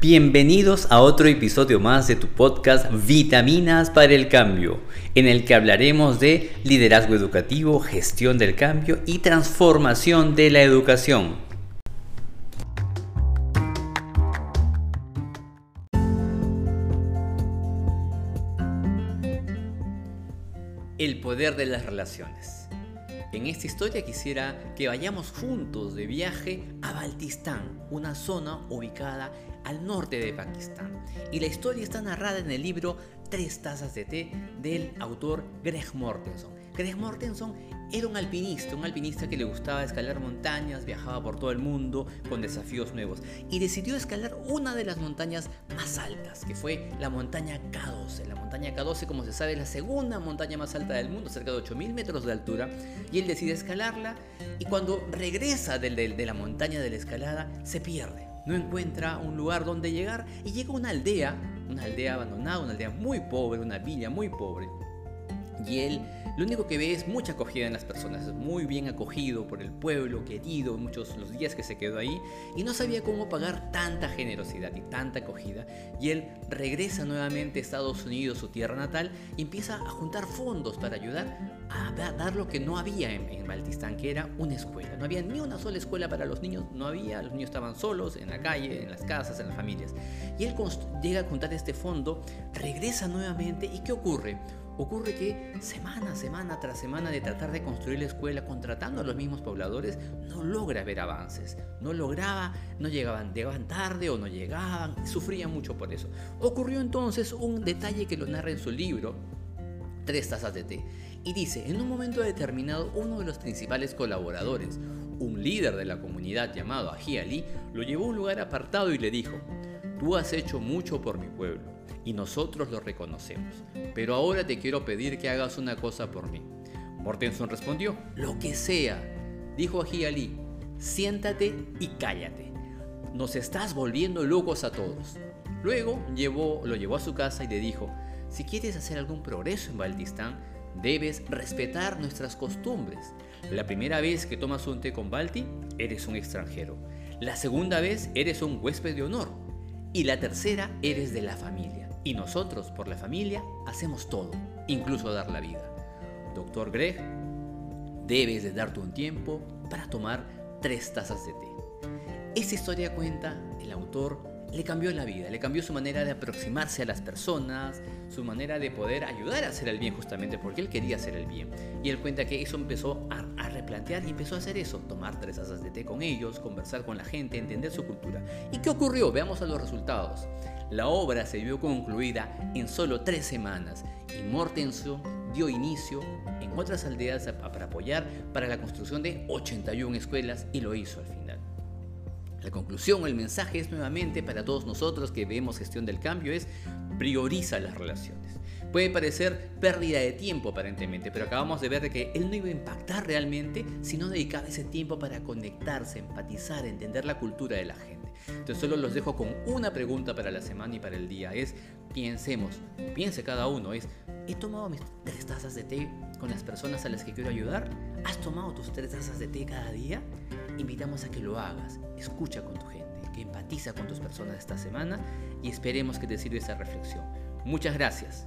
Bienvenidos a otro episodio más de tu podcast Vitaminas para el Cambio, en el que hablaremos de liderazgo educativo, gestión del cambio y transformación de la educación. El poder de las relaciones. En esta historia quisiera que vayamos juntos de viaje a Baltistán, una zona ubicada al norte de Pakistán. Y la historia está narrada en el libro Tres tazas de té del autor Greg Mortenson. Greg Mortenson era un alpinista, un alpinista que le gustaba escalar montañas, viajaba por todo el mundo con desafíos nuevos y decidió escalar una de las montañas más altas, que fue la montaña K12. La montaña K12, como se sabe, es la segunda montaña más alta del mundo, cerca de 8.000 metros de altura, y él decide escalarla y cuando regresa de, de la montaña de la escalada se pierde no encuentra un lugar donde llegar y llega a una aldea, una aldea abandonada, una aldea muy pobre, una villa muy pobre. Y él lo único que ve es mucha acogida en las personas, es muy bien acogido por el pueblo, querido, muchos los días que se quedó ahí, y no sabía cómo pagar tanta generosidad y tanta acogida. Y él regresa nuevamente a Estados Unidos, su tierra natal, y empieza a juntar fondos para ayudar a dar lo que no había en, en Baltistán, que era una escuela. No había ni una sola escuela para los niños, no había, los niños estaban solos en la calle, en las casas, en las familias. Y él llega a juntar este fondo, regresa nuevamente, ¿y qué ocurre? Ocurre que semana, semana tras semana de tratar de construir la escuela contratando a los mismos pobladores, no logra ver avances. No lograba, no llegaban, llegaban tarde o no llegaban, sufría mucho por eso. Ocurrió entonces un detalle que lo narra en su libro, Tres tazas de té. Y dice, en un momento determinado, uno de los principales colaboradores, un líder de la comunidad llamado Aji Ali, lo llevó a un lugar apartado y le dijo, tú has hecho mucho por mi pueblo y nosotros lo reconocemos. Pero ahora te quiero pedir que hagas una cosa por mí. Mortenson respondió, lo que sea. Dijo a Ali, siéntate y cállate. Nos estás volviendo locos a todos. Luego llevó, lo llevó a su casa y le dijo, si quieres hacer algún progreso en Baltistán, debes respetar nuestras costumbres. La primera vez que tomas un té con Balti, eres un extranjero. La segunda vez, eres un huésped de honor. Y la tercera, eres de la familia. Y nosotros, por la familia, hacemos todo, incluso dar la vida. Doctor Greg, debes de darte un tiempo para tomar tres tazas de té. Esta historia cuenta, el autor le cambió la vida, le cambió su manera de aproximarse a las personas, su manera de poder ayudar a hacer el bien justamente porque él quería hacer el bien. Y él cuenta que eso empezó a, a, replantear y empezó a hacer eso, tomar tres tazas de té con ellos, conversar con la gente, entender su cultura. ¿Y qué ocurrió? Veamos a los resultados. La obra se vio concluida en solo tres semanas y Mortenson dio inicio en otras aldeas para apoyar para la construcción de 81 escuelas y lo hizo al final. La conclusión, el mensaje es nuevamente para todos nosotros que vemos gestión del cambio es prioriza las relaciones. Puede parecer pérdida de tiempo aparentemente, pero acabamos de ver que él no iba a impactar realmente si no dedicaba ese tiempo para conectarse, empatizar, entender la cultura de la gente. Entonces solo los dejo con una pregunta para la semana y para el día. Es, piensemos, piense cada uno, es, ¿he tomado mis tres tazas de té con las personas a las que quiero ayudar? ¿Has tomado tus tres tazas de té cada día? Invitamos a que lo hagas, escucha con tu gente, que empatiza con tus personas esta semana y esperemos que te sirva esa reflexión. Muchas gracias.